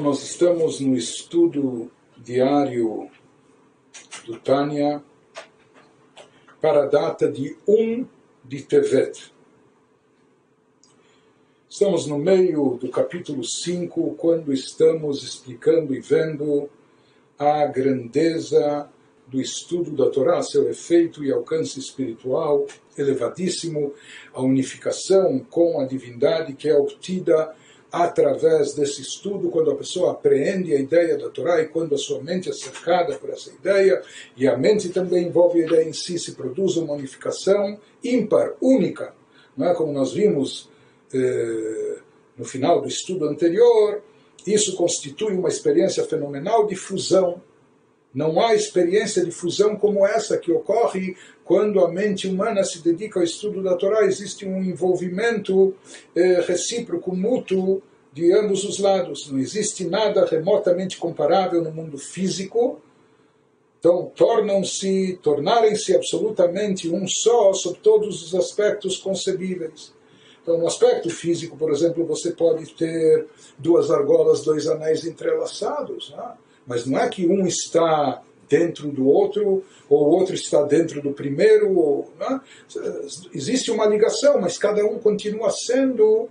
Nós estamos no estudo diário do Tânia para a data de 1 de Tevet. Estamos no meio do capítulo 5, quando estamos explicando e vendo a grandeza do estudo da Torá, seu efeito e alcance espiritual elevadíssimo, a unificação com a divindade que é obtida através desse estudo, quando a pessoa apreende a ideia da Torá e quando a sua mente é cercada por essa ideia, e a mente também envolve a ideia em si, se produz uma unificação ímpar, única, não é? Como nós vimos eh, no final do estudo anterior, isso constitui uma experiência fenomenal de fusão não há experiência de fusão como essa que ocorre quando a mente humana se dedica ao estudo da Torá. Existe um envolvimento eh, recíproco, mútuo, de ambos os lados. Não existe nada remotamente comparável no mundo físico. Então, tornam-se, tornarem-se absolutamente um só sob todos os aspectos concebíveis. Então, no aspecto físico, por exemplo, você pode ter duas argolas, dois anéis entrelaçados. Né? Mas não é que um está dentro do outro, ou o outro está dentro do primeiro. Ou, né? Existe uma ligação, mas cada um continua sendo,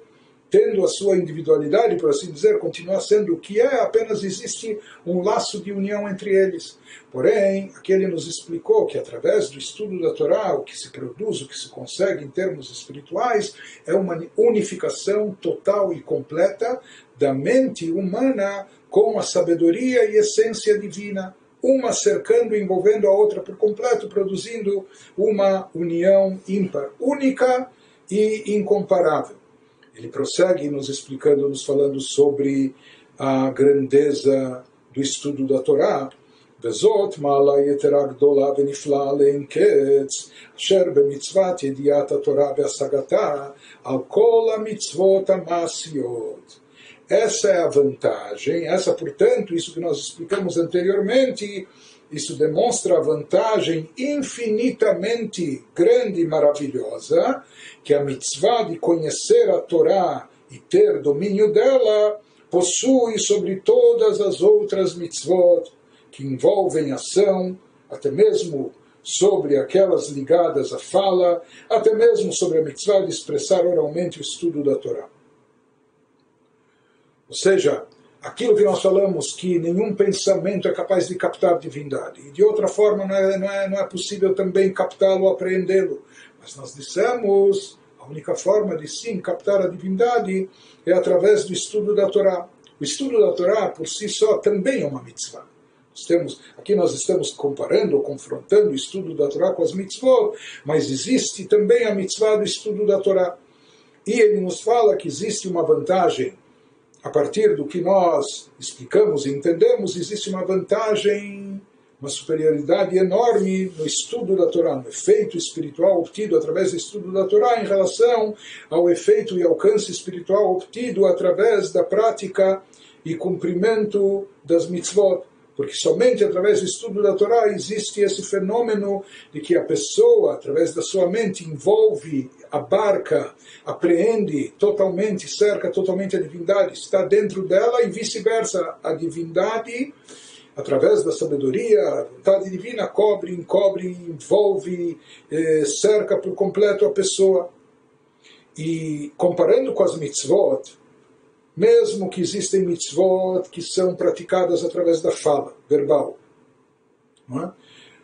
tendo a sua individualidade, por assim dizer, continua sendo o que é, apenas existe um laço de união entre eles. Porém, aqui ele nos explicou que através do estudo da Torá, o que se produz, o que se consegue em termos espirituais, é uma unificação total e completa da mente humana com a sabedoria e essência divina, uma cercando e envolvendo a outra por completo, produzindo uma união ímpar, única e incomparável. Ele prossegue nos explicando, nos falando sobre a grandeza do estudo da Torá, וזאת מעלה יתרה גדולה ונפלאה לאין קץ, אשר במצוות ידיעת התורה והשגתה על כל המצוות המעשיות. Essa é a vantagem, essa, portanto, isso que nós explicamos anteriormente, isso demonstra a vantagem infinitamente grande e maravilhosa que a mitzvah de conhecer a Torá e ter domínio dela possui sobre todas as outras mitzvot que envolvem ação, até mesmo sobre aquelas ligadas à fala, até mesmo sobre a mitzvah de expressar oralmente o estudo da Torá. Ou seja, aquilo que nós falamos que nenhum pensamento é capaz de captar divindade. E de outra forma não é, não é, não é possível também captá-lo apreendê-lo. Mas nós dissemos, a única forma de sim captar a divindade é através do estudo da Torá. O estudo da Torá por si só também é uma mitzvah. Temos, aqui nós estamos comparando ou confrontando o estudo da Torá com as mitzvot, mas existe também a mitzvah do estudo da Torá. E ele nos fala que existe uma vantagem a partir do que nós explicamos e entendemos, existe uma vantagem, uma superioridade enorme no estudo da Torá, no efeito espiritual obtido através do estudo da Torá em relação ao efeito e alcance espiritual obtido através da prática e cumprimento das mitzvot. Porque somente através do estudo da Torá existe esse fenômeno de que a pessoa, através da sua mente, envolve, abarca, apreende totalmente, cerca totalmente a divindade, está dentro dela e vice-versa. A divindade, através da sabedoria, a vontade divina, cobre, encobre, envolve, eh, cerca por completo a pessoa. E comparando com as mitzvot, mesmo que existem mitzvot que são praticadas através da fala verbal. É?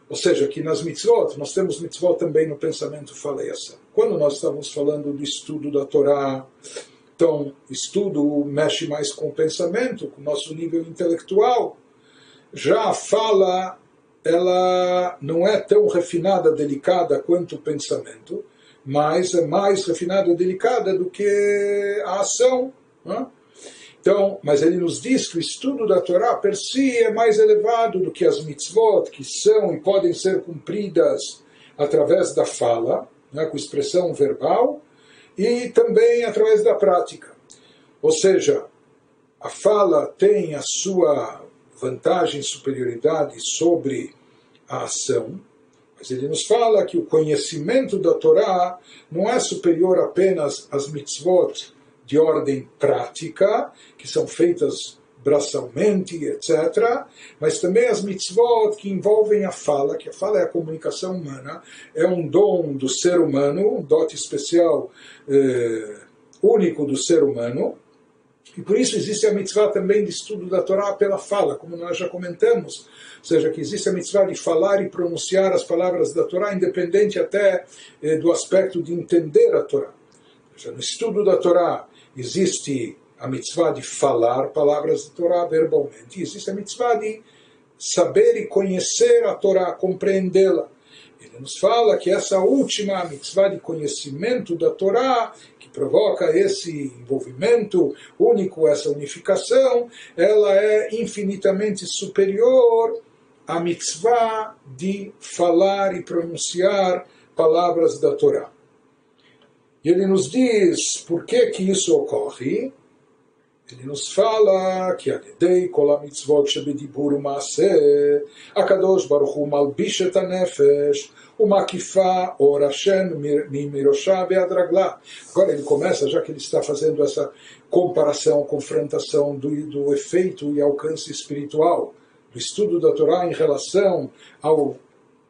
Ou seja, que nas mitzvot, nós temos mitzvot também no pensamento, e ação. Quando nós estamos falando do estudo da Torá, então, estudo mexe mais com o pensamento, com o nosso nível intelectual. Já a fala, ela não é tão refinada, delicada quanto o pensamento, mas é mais refinada e delicada do que a ação. Então, mas ele nos diz que o estudo da Torá per si é mais elevado do que as mitzvot, que são e podem ser cumpridas através da fala, né, com expressão verbal, e também através da prática. Ou seja, a fala tem a sua vantagem, superioridade sobre a ação, mas ele nos fala que o conhecimento da Torá não é superior apenas às mitzvot de ordem prática, que são feitas braçalmente, etc. Mas também as mitzvot que envolvem a fala, que a fala é a comunicação humana, é um dom do ser humano, um dote especial eh, único do ser humano, e por isso existe a mitzvah também de estudo da Torá pela fala, como nós já comentamos. Ou seja, que existe a mitzvah de falar e pronunciar as palavras da Torá, independente até eh, do aspecto de entender a Torá. Ou seja, no estudo da Torá existe a mitzvah de falar palavras da Torá verbalmente, existe a mitzvah de saber e conhecer a Torá, compreendê-la. Ele nos fala que essa última mitzvah de conhecimento da Torá, que provoca esse envolvimento único, essa unificação, ela é infinitamente superior à mitzvah de falar e pronunciar palavras da Torá. E ele nos diz por que que isso ocorre. Ele nos fala que Alidei kol ha-mitzvot shebedibur u'maaseh HaKadosh Baruch Hu malbish et ha-nefesh u'makifa or Hashem mirosha ve'adragla Agora ele começa, já que ele está fazendo essa comparação, confrontação do, do efeito e alcance espiritual do estudo da Torá em relação ao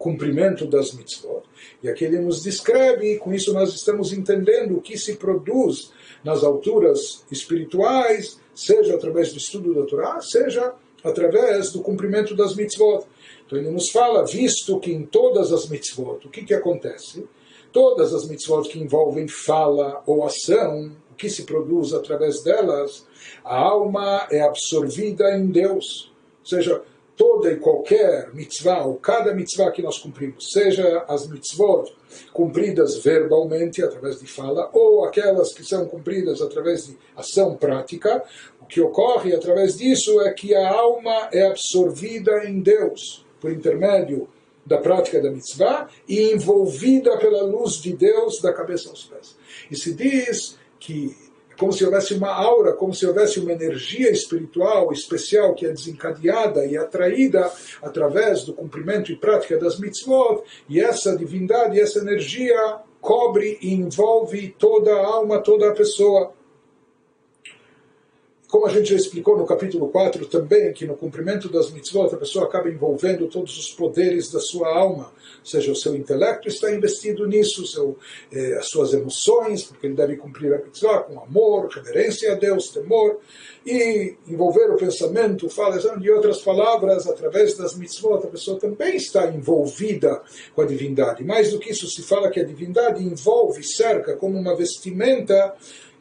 cumprimento das mitzvot. E aqui ele nos descreve, e com isso nós estamos entendendo o que se produz nas alturas espirituais, seja através do estudo da Torá, seja através do cumprimento das mitzvot. Então ele nos fala, visto que em todas as mitzvot, o que, que acontece? Todas as mitzvot que envolvem fala ou ação, o que se produz através delas, a alma é absorvida em Deus. Ou seja, toda e qualquer mitzvah, ou cada mitzvah que nós cumprimos, seja as mitzvot cumpridas verbalmente, através de fala, ou aquelas que são cumpridas através de ação prática, o que ocorre através disso é que a alma é absorvida em Deus, por intermédio da prática da mitzvah, e envolvida pela luz de Deus da cabeça aos pés. E se diz que como se houvesse uma aura, como se houvesse uma energia espiritual especial que é desencadeada e atraída através do cumprimento e prática das mitzvot, e essa divindade, essa energia cobre e envolve toda a alma, toda a pessoa. Como a gente já explicou no capítulo 4 também, que no cumprimento das mitzvot a pessoa acaba envolvendo todos os poderes da sua alma, ou seja, o seu intelecto está investido nisso, seu, eh, as suas emoções, porque ele deve cumprir a mitzvah com amor, reverência a Deus, temor, e envolver o pensamento, fala de outras palavras, através das mitzvot, a pessoa também está envolvida com a divindade. Mais do que isso, se fala que a divindade envolve, cerca, como uma vestimenta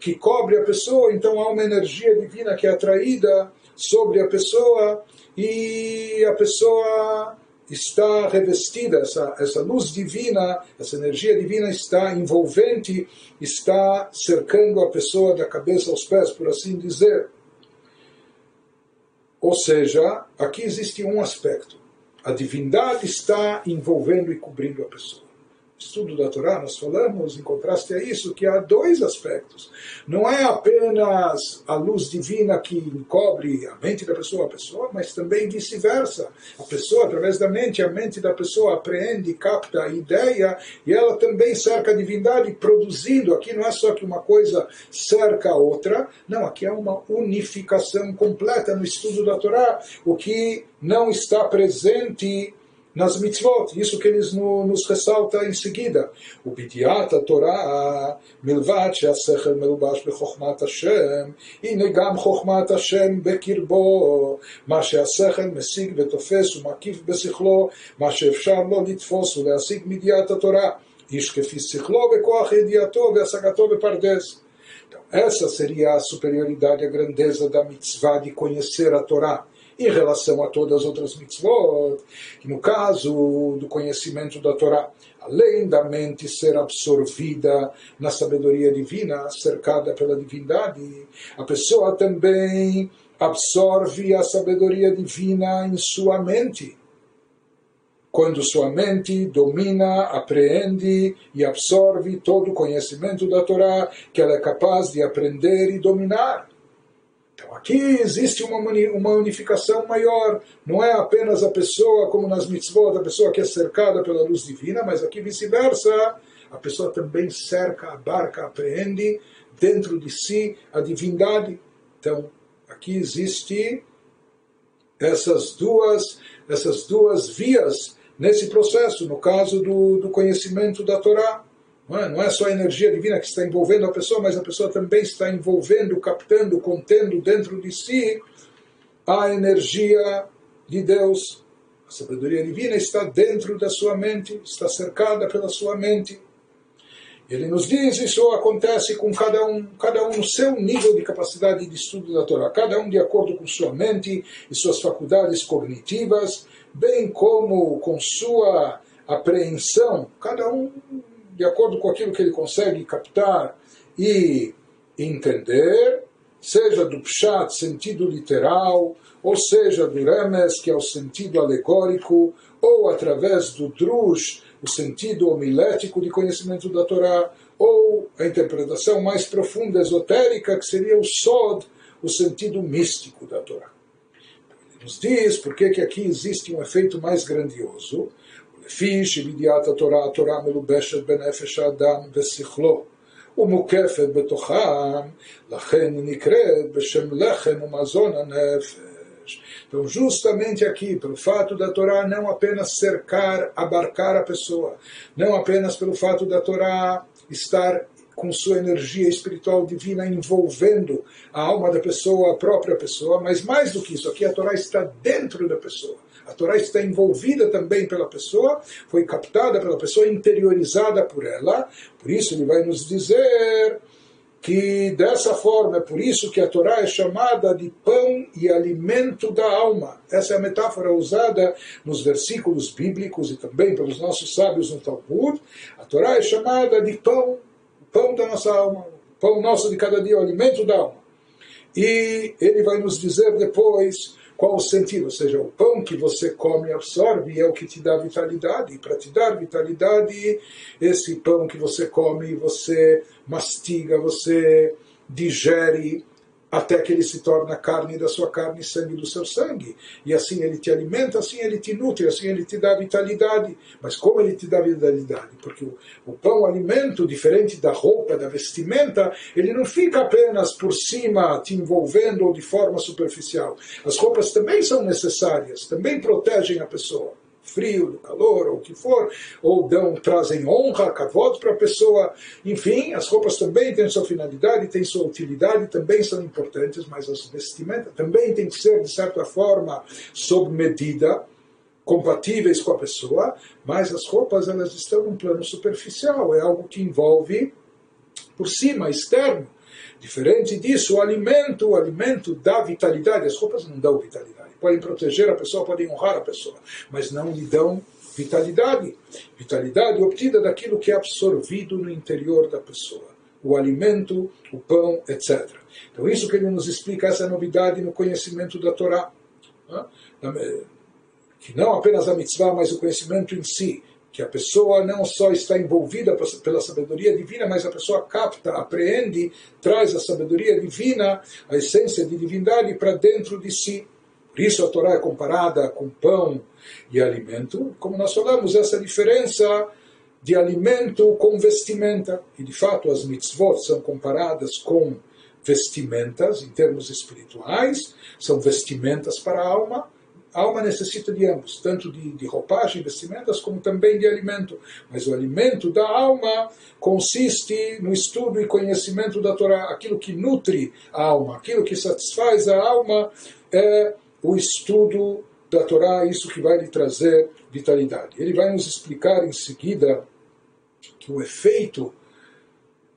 que cobre a pessoa, então há uma energia divina que é atraída sobre a pessoa e a pessoa está revestida, essa, essa luz divina, essa energia divina está envolvente, está cercando a pessoa da cabeça aos pés, por assim dizer. Ou seja, aqui existe um aspecto. A divindade está envolvendo e cobrindo a pessoa estudo da Torá, nós falamos, em contraste a isso, que há dois aspectos. Não é apenas a luz divina que encobre a mente da pessoa, a pessoa, mas também vice-versa. A pessoa, através da mente, a mente da pessoa apreende, capta a ideia e ela também cerca a divindade, produzindo. Aqui não é só que uma coisa cerca a outra, não, aqui é uma unificação completa no estudo da Torá, o que não está presente nas mitzvot. Isso que eles no, nos ressalta em seguida. O bidiat a Torah, milvat she'asechel melubash bechokmat Hashem, הנה גם חוכמת השם בקרבו, מה שהשכל משיג ותופס ומקיף בשכלו, מה שאפשר לו לתפוס ולהשיג מידיעת התורה. איש כפי שכלו וכוח ידיעתו והשגתו בפרדס. Então, essa seria a superioridade, a grandeza da mitzvah de conhecer a Torá em relação a todas as outras mitzvot, que no caso do conhecimento da Torá, além da mente ser absorvida na sabedoria divina, cercada pela divindade, a pessoa também absorve a sabedoria divina em sua mente. Quando sua mente domina, apreende e absorve todo o conhecimento da Torá que ela é capaz de aprender e dominar. Então aqui existe uma, uma unificação maior. Não é apenas a pessoa, como nas mitzvot, a pessoa que é cercada pela luz divina, mas aqui vice-versa. A pessoa também cerca, abarca, apreende dentro de si a divindade. Então, Aqui existe essas duas, essas duas vias nesse processo, no caso do, do conhecimento da Torá. Não é? não é só a energia divina que está envolvendo a pessoa, mas a pessoa também está envolvendo, captando, contendo dentro de si a energia de Deus. A sabedoria divina está dentro da sua mente, está cercada pela sua mente. Ele nos diz isso acontece com cada um, cada um no seu nível de capacidade de estudo da Torá, cada um de acordo com sua mente e suas faculdades cognitivas, bem como com sua apreensão, cada um de acordo com aquilo que ele consegue captar e entender, seja do pshat, sentido literal, ou seja do remes, que é o sentido alegórico, ou através do drush, o sentido homilético de conhecimento da Torá, ou a interpretação mais profunda, esotérica, que seria o sod, o sentido místico da Torá. Ele nos diz por que aqui existe um efeito mais grandioso. לפי שבידיעת התורה, התורה מלובשת בנפש האדם ושכלו, ומוקפת בתוכם, לכן היא נקראת בשם לחם ומזון הנפש. Então, justamente aqui, pelo fato da Torá não apenas cercar, abarcar a pessoa, não apenas pelo fato da Torá estar com sua energia espiritual divina envolvendo a alma da pessoa, a própria pessoa, mas mais do que isso, aqui a Torá está dentro da pessoa. A Torá está envolvida também pela pessoa, foi captada pela pessoa, interiorizada por ela. Por isso ele vai nos dizer que dessa forma, é por isso que a Torá é chamada de pão e alimento da alma. Essa é a metáfora usada nos versículos bíblicos e também pelos nossos sábios no Talmud. A Torá é chamada de pão, pão da nossa alma, pão nosso de cada dia, o alimento da alma. E ele vai nos dizer depois qual o sentido? Ou seja, o pão que você come absorve é o que te dá vitalidade. E para te dar vitalidade, esse pão que você come, você mastiga, você digere, até que ele se torna carne da sua carne e sangue do seu sangue. E assim ele te alimenta, assim ele te nutre, assim ele te dá vitalidade. Mas como ele te dá vitalidade? Porque o, o pão, o alimento, diferente da roupa, da vestimenta, ele não fica apenas por cima te envolvendo de forma superficial. As roupas também são necessárias, também protegem a pessoa frio, do calor, ou o que for, ou dão, trazem honra, cavalo para a pessoa. Enfim, as roupas também têm sua finalidade, têm sua utilidade, também são importantes, mas as vestimentas também têm que ser, de certa forma, sob medida, compatíveis com a pessoa, mas as roupas elas estão num plano superficial, é algo que envolve por cima, externo. Diferente disso, o alimento, o alimento dá vitalidade, as roupas não dão vitalidade podem proteger a pessoa, podem honrar a pessoa, mas não lhe dão vitalidade. Vitalidade obtida daquilo que é absorvido no interior da pessoa. O alimento, o pão, etc. Então, isso que ele nos explica, essa novidade no conhecimento da Torá. Que não apenas a mitzvah, mas o conhecimento em si que a pessoa não só está envolvida pela sabedoria divina, mas a pessoa capta, apreende, traz a sabedoria divina, a essência de divindade para dentro de si. Por isso a Torá é comparada com pão e alimento. Como nós falamos, essa diferença de alimento com vestimenta. E de fato as mitzvot são comparadas com vestimentas em termos espirituais, são vestimentas para a alma. A alma necessita de ambos, tanto de, de roupagem, vestimentas, como também de alimento. Mas o alimento da alma consiste no estudo e conhecimento da Torá. Aquilo que nutre a alma, aquilo que satisfaz a alma é o estudo da Torá, isso que vai lhe trazer vitalidade. Ele vai nos explicar em seguida que o efeito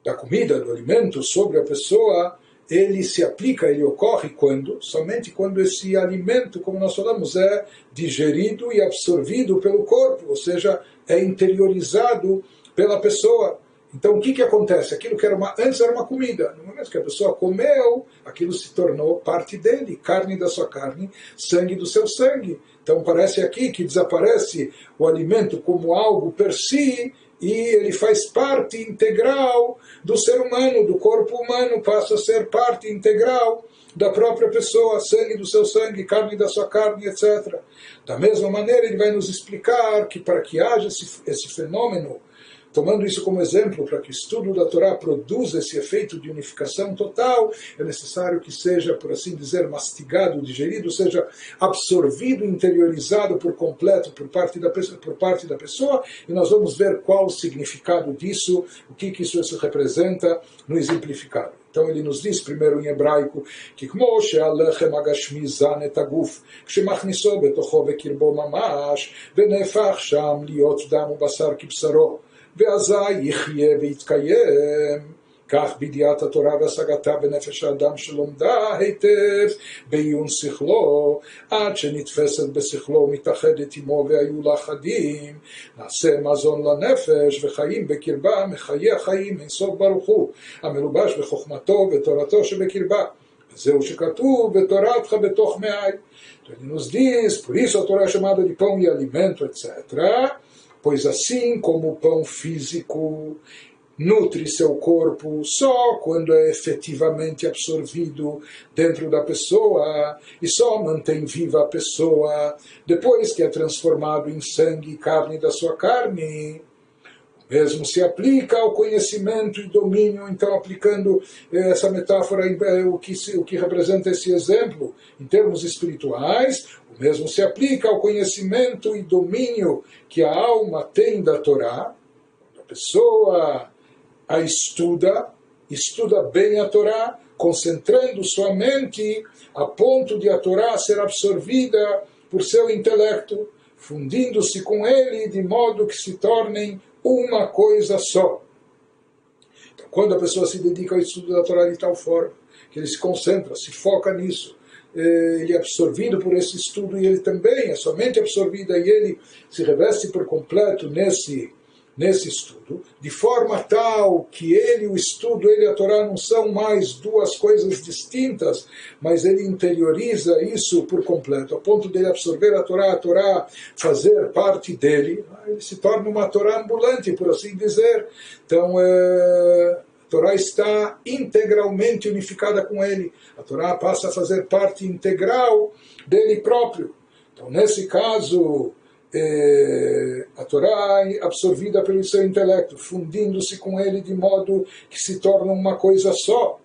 da comida, do alimento sobre a pessoa, ele se aplica, ele ocorre quando? Somente quando esse alimento, como nós falamos, é digerido e absorvido pelo corpo, ou seja, é interiorizado pela pessoa. Então o que, que acontece? Aquilo que era uma, antes era uma comida, no momento que a pessoa comeu, aquilo se tornou parte dele, carne da sua carne, sangue do seu sangue. Então parece aqui que desaparece o alimento como algo per si e ele faz parte integral do ser humano, do corpo humano, passa a ser parte integral da própria pessoa, sangue do seu sangue, carne da sua carne, etc. Da mesma maneira, ele vai nos explicar que para que haja esse, esse fenômeno tomando isso como exemplo para que o estudo da Torá produza esse efeito de unificação total, é necessário que seja, por assim dizer, mastigado, digerido, seja absorvido, interiorizado por completo por parte da pessoa, por parte da pessoa e nós vamos ver qual o significado disso, o que, que isso representa no exemplificado. Então ele nos diz primeiro em hebraico que כמו שהלחם הגשמי זן את הגוף כשמכניסו בתוכו בקרבו ממש ונהפך שם להיות דם ובשר כבשרו ואזי יחיה ויתקיים כך בידיעת התורה והשגתה בנפש האדם שלומדה היטב בעיון שכלו, עד שנתפסת בשכלו ומתאחדת עמו והיו לה חדים, נעשה מזון לנפש וחיים בקרבה מחיי החיים אינסוף ברוך הוא, המלובש בחוכמתו ותורתו שבקרבה. זהו שכתוב, ותורתך בתוך מאי. Nos diz, por isso a Torá alimento, etc. Pois assim como o pão físico nutre seu corpo só quando é efetivamente absorvido dentro da pessoa e só mantém viva a pessoa depois que é transformado em sangue e carne da sua carne. Mesmo se aplica ao conhecimento e domínio, então aplicando eh, essa metáfora, eh, o que, o que representa esse exemplo em termos espirituais, o mesmo se aplica ao conhecimento e domínio que a alma tem da Torá. A pessoa a estuda, estuda bem a Torá, concentrando sua mente a ponto de a Torá ser absorvida por seu intelecto, fundindo-se com ele de modo que se tornem uma coisa só. Então, quando a pessoa se dedica ao estudo da Torá de tal forma que ele se concentra, se foca nisso, eh, ele é absorvido por esse estudo e ele também é somente absorvida e ele se reveste por completo nesse nesse estudo, de forma tal que ele, o estudo, ele e a Torá não são mais duas coisas distintas, mas ele interioriza isso por completo, a ponto de absorver a Torá, a Torá fazer parte dele, ele se torna uma Torá ambulante, por assim dizer. Então, é, a Torá está integralmente unificada com ele, a Torá passa a fazer parte integral dele próprio. Então, nesse caso, é, a Torá é absorvida pelo seu intelecto, fundindo-se com ele de modo que se torna uma coisa só.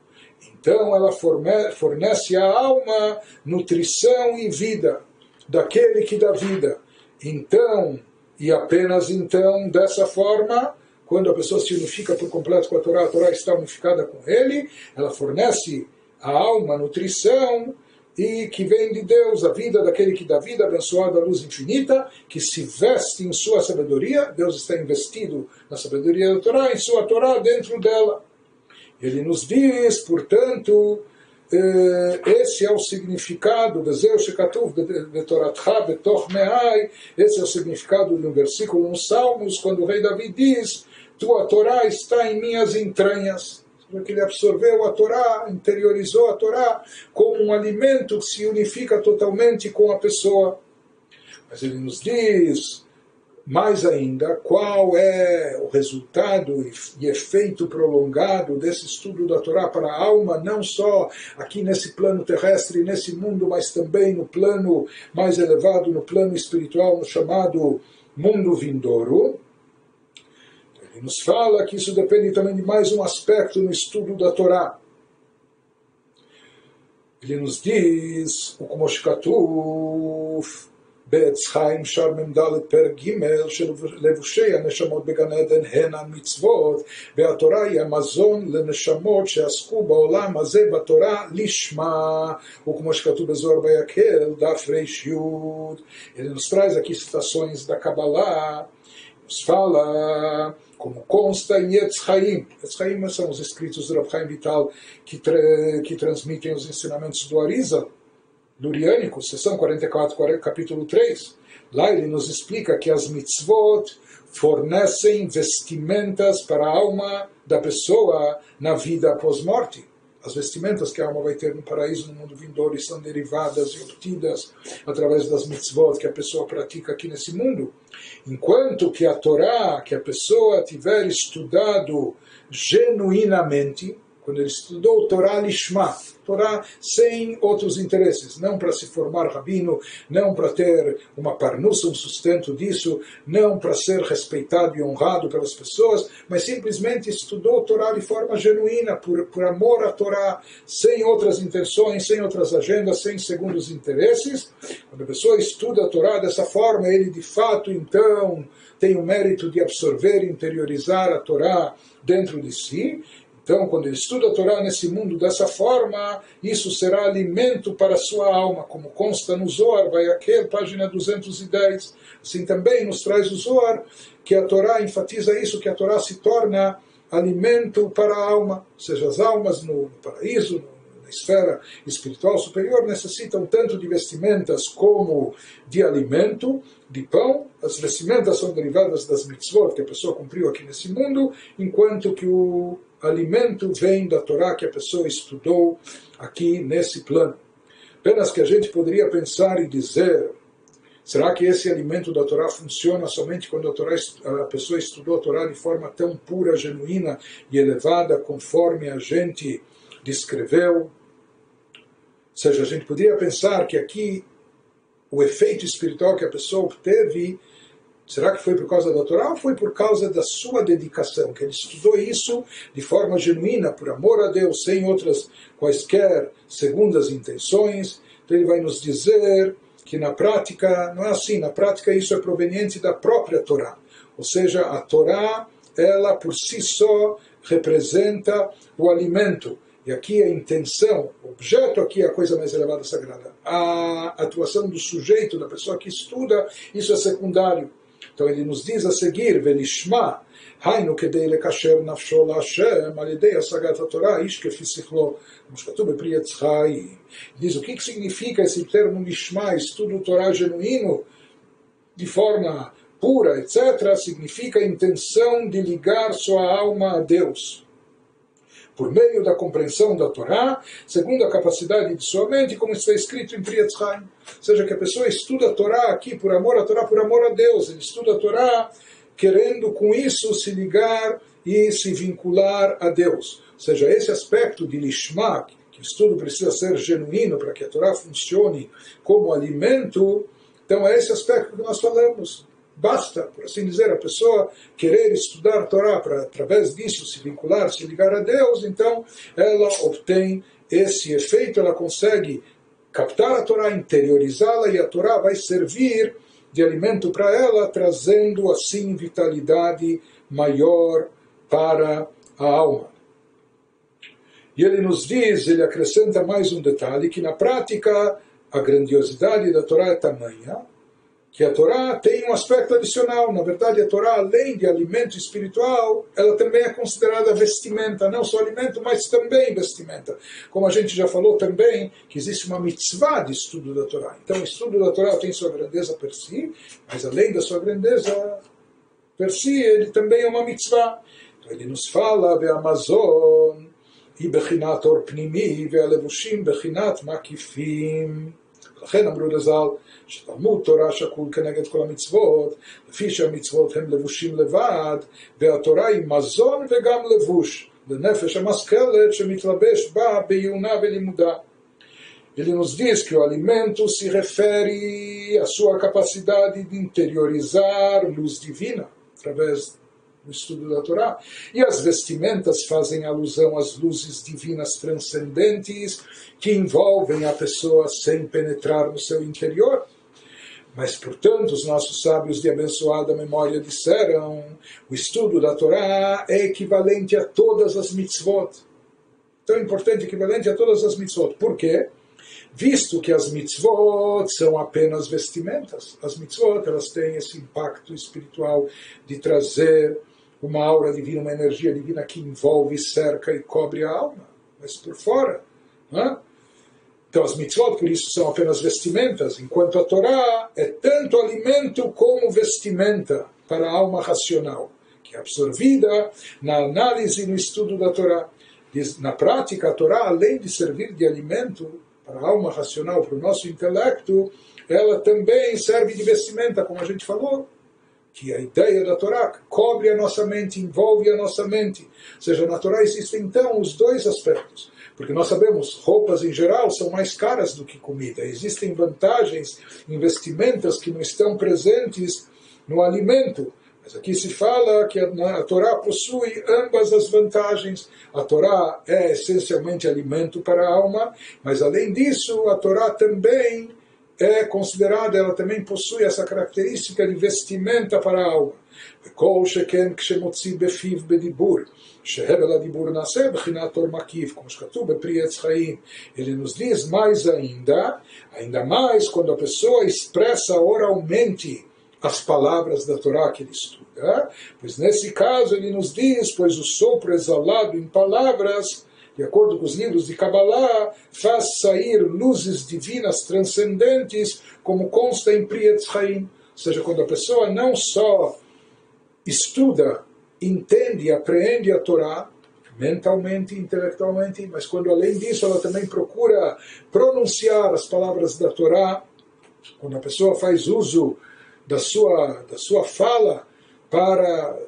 Então ela fornece à alma nutrição e vida daquele que dá vida. Então, e apenas então, dessa forma, quando a pessoa se unifica por completo com a Torá, a Torá está unificada com ele, ela fornece à alma nutrição e que vem de Deus, a vida daquele que dá vida, abençoada a luz infinita, que se veste em sua sabedoria, Deus está investido na sabedoria da Torá, em sua Torá, dentro dela. Ele nos diz, portanto, eh, esse é o significado, esse é o significado de um versículo nos Salmos, quando o rei Davi diz, tua Torá está em minhas entranhas porque ele absorveu a Torá, interiorizou a Torá como um alimento que se unifica totalmente com a pessoa. Mas ele nos diz mais ainda qual é o resultado e efeito prolongado desse estudo da Torá para a alma, não só aqui nesse plano terrestre, nesse mundo, mas também no plano mais elevado, no plano espiritual, no chamado mundo vindouro Ele nos fala que isso depende também de mais um aspecto no estudo da Torá. Ele nos diz, o Kumoshkatuf, בעץ חיים שר מ"ד פרק ג' של לבושי הנשמות בגן עדן הן המצוות והתורה היא המזון לנשמות שעסקו בעולם הזה בתורה לשמה וכמו שכתוב בזוהר ויקל דף רי"י ele nos traz aqui citações da Kabbalah nos fala como consta em Etz Haim. Etz Haim são os escritos do Rav Haim Vital que, tra que transmitem os ensinamentos do Arizal, Luriânico, sessão 44, capítulo 3. Lá ele nos explica que as mitzvot fornecem vestimentas para a alma da pessoa na vida após-morte. As vestimentas que a alma vai ter no paraíso, no mundo vindouro, são derivadas e obtidas através das mitzvot que a pessoa pratica aqui nesse mundo. Enquanto que a Torá, que a pessoa tiver estudado genuinamente, quando ele estudou Torá Lishma, Torá sem outros interesses, não para se formar rabino, não para ter uma parnussa, um sustento disso, não para ser respeitado e honrado pelas pessoas, mas simplesmente estudou Torá de forma genuína, por, por amor à Torá, sem outras intenções, sem outras agendas, sem segundos interesses. Quando a pessoa estuda a Torá dessa forma, ele de fato então tem o mérito de absorver, interiorizar a Torá dentro de si, então, quando ele estuda a Torá nesse mundo dessa forma, isso será alimento para a sua alma, como consta no Zohar, vai aqui, página 210. Assim também nos traz o Zohar, que a Torá enfatiza isso, que a Torá se torna alimento para a alma, ou seja, as almas no paraíso, na esfera espiritual superior, necessitam tanto de vestimentas como de alimento, de pão. As vestimentas são derivadas das mitzvot que a pessoa cumpriu aqui nesse mundo, enquanto que o alimento vem da Torá que a pessoa estudou aqui nesse plano. Apenas que a gente poderia pensar e dizer: será que esse alimento da Torá funciona somente quando a, Torá, a pessoa estudou a Torá de forma tão pura, genuína e elevada, conforme a gente descreveu? Ou seja, a gente poderia pensar que aqui o efeito espiritual que a pessoa obteve Será que foi por causa da Torá ou foi por causa da sua dedicação? Que ele estudou isso de forma genuína, por amor a Deus, sem outras quaisquer segundas intenções. Então ele vai nos dizer que na prática não é assim. Na prática isso é proveniente da própria Torá. Ou seja, a Torá, ela por si só representa o alimento. E aqui a intenção, o objeto aqui é a coisa mais elevada sagrada. A atuação do sujeito, da pessoa que estuda, isso é secundário. Então ele nos diz a seguir, Velishma, היינו כדי לקשר נפשו להשם על ידי השגת התורה, איש כפי שכלו, como שכתוב בפרי עץ חיים. Diz o que, que significa esse termo Lishma, estudo Torá genuíno, de forma pura, etc., significa a intenção de ligar sua alma a Deus por meio da compreensão da Torá, segundo a capacidade de sua mente, como está escrito em Priyat. Ou seja, que a pessoa estuda a Torá aqui por amor à Torá, por amor a Deus. Ele estuda a Torá querendo com isso se ligar e se vincular a Deus. Ou seja, esse aspecto de Lishma, que o estudo precisa ser genuíno para que a Torá funcione como alimento, então é esse aspecto que nós falamos. Basta, por assim dizer, a pessoa querer estudar Torá para, através disso, se vincular, se ligar a Deus, então ela obtém esse efeito, ela consegue captar a Torá, interiorizá-la e a Torá vai servir de alimento para ela, trazendo assim vitalidade maior para a alma. E ele nos diz, ele acrescenta mais um detalhe, que na prática a grandiosidade da Torá é tamanha que a Torá tem um aspecto adicional. Na verdade, a Torá, além de alimento espiritual, ela também é considerada vestimenta, não só alimento, mas também vestimenta. Como a gente já falou também, que existe uma mitzvah de estudo da Torá. Então, o estudo da Torá tem sua grandeza per si, mas além da sua grandeza per si, ele também é uma mitzvah. Então, ele nos fala, de Amazon, bechinat or pnimi, ve alevushim bechinat makifim. לכן אמרו לז"ל שתלמוד תורה שקול כנגד כל המצוות, לפי שהמצוות הם לבושים לבד, והתורה היא מזון וגם לבוש לנפש המשכלת שמתלבש בה בעיונה ולימודה. Ele nos diz que o alimento se refere à sua capacidade no estudo da Torá. E as vestimentas fazem alusão às luzes divinas transcendentes que envolvem a pessoa sem penetrar no seu interior. Mas, portanto, os nossos sábios de abençoada memória disseram: o estudo da Torá é equivalente a todas as mitzvot. Tão importante, equivalente a todas as mitzvot. Por quê? Visto que as mitzvot são apenas vestimentas, as mitzvot elas têm esse impacto espiritual de trazer uma aura divina, uma energia divina que envolve, cerca e cobre a alma, mas por fora. Né? Então as mitzvot, por isso, são apenas vestimentas, enquanto a Torá é tanto alimento como vestimenta para a alma racional, que é absorvida na análise e no estudo da Torá. Na prática, a Torá, além de servir de alimento para a alma racional, para o nosso intelecto, ela também serve de vestimenta, como a gente falou, que a ideia da Torá cobre a nossa mente, envolve a nossa mente. Ou seja, na Torá existem então os dois aspectos. Porque nós sabemos, roupas em geral são mais caras do que comida. Existem vantagens, investimentos que não estão presentes no alimento. Mas aqui se fala que a, a Torá possui ambas as vantagens. A Torá é essencialmente alimento para a alma, mas além disso, a Torá também é considerada, ela também possui essa característica de vestimenta para a alma. וכל שכן כשמוציא בפיו בדיבור, שהבל הדיבור נעשה בחינת אור מקיף, como שכתוב בפרי עץ חיים. Ele nos diz mais ainda, ainda mais quando a pessoa expressa oralmente as palavras da Torá que ele estuda, pois nesse caso ele nos diz, pois o sopro exalado em palavras de acordo com os livros de Kabbalah, faz sair luzes divinas transcendentes, como consta em Priyat. Ou seja, quando a pessoa não só estuda, entende e apreende a Torá, mentalmente, intelectualmente, mas quando além disso ela também procura pronunciar as palavras da Torá, quando a pessoa faz uso da sua, da sua fala para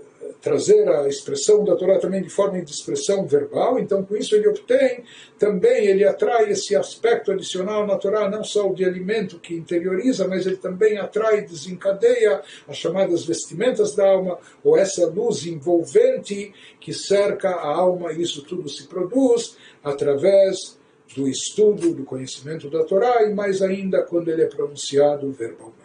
trazer a expressão da Torá também de forma de expressão verbal, então com isso ele obtém também, ele atrai esse aspecto adicional na Torá, não só o de alimento que interioriza, mas ele também atrai e desencadeia as chamadas vestimentas da alma, ou essa luz envolvente que cerca a alma, e isso tudo se produz através do estudo, do conhecimento da Torá, e mais ainda quando ele é pronunciado verbalmente.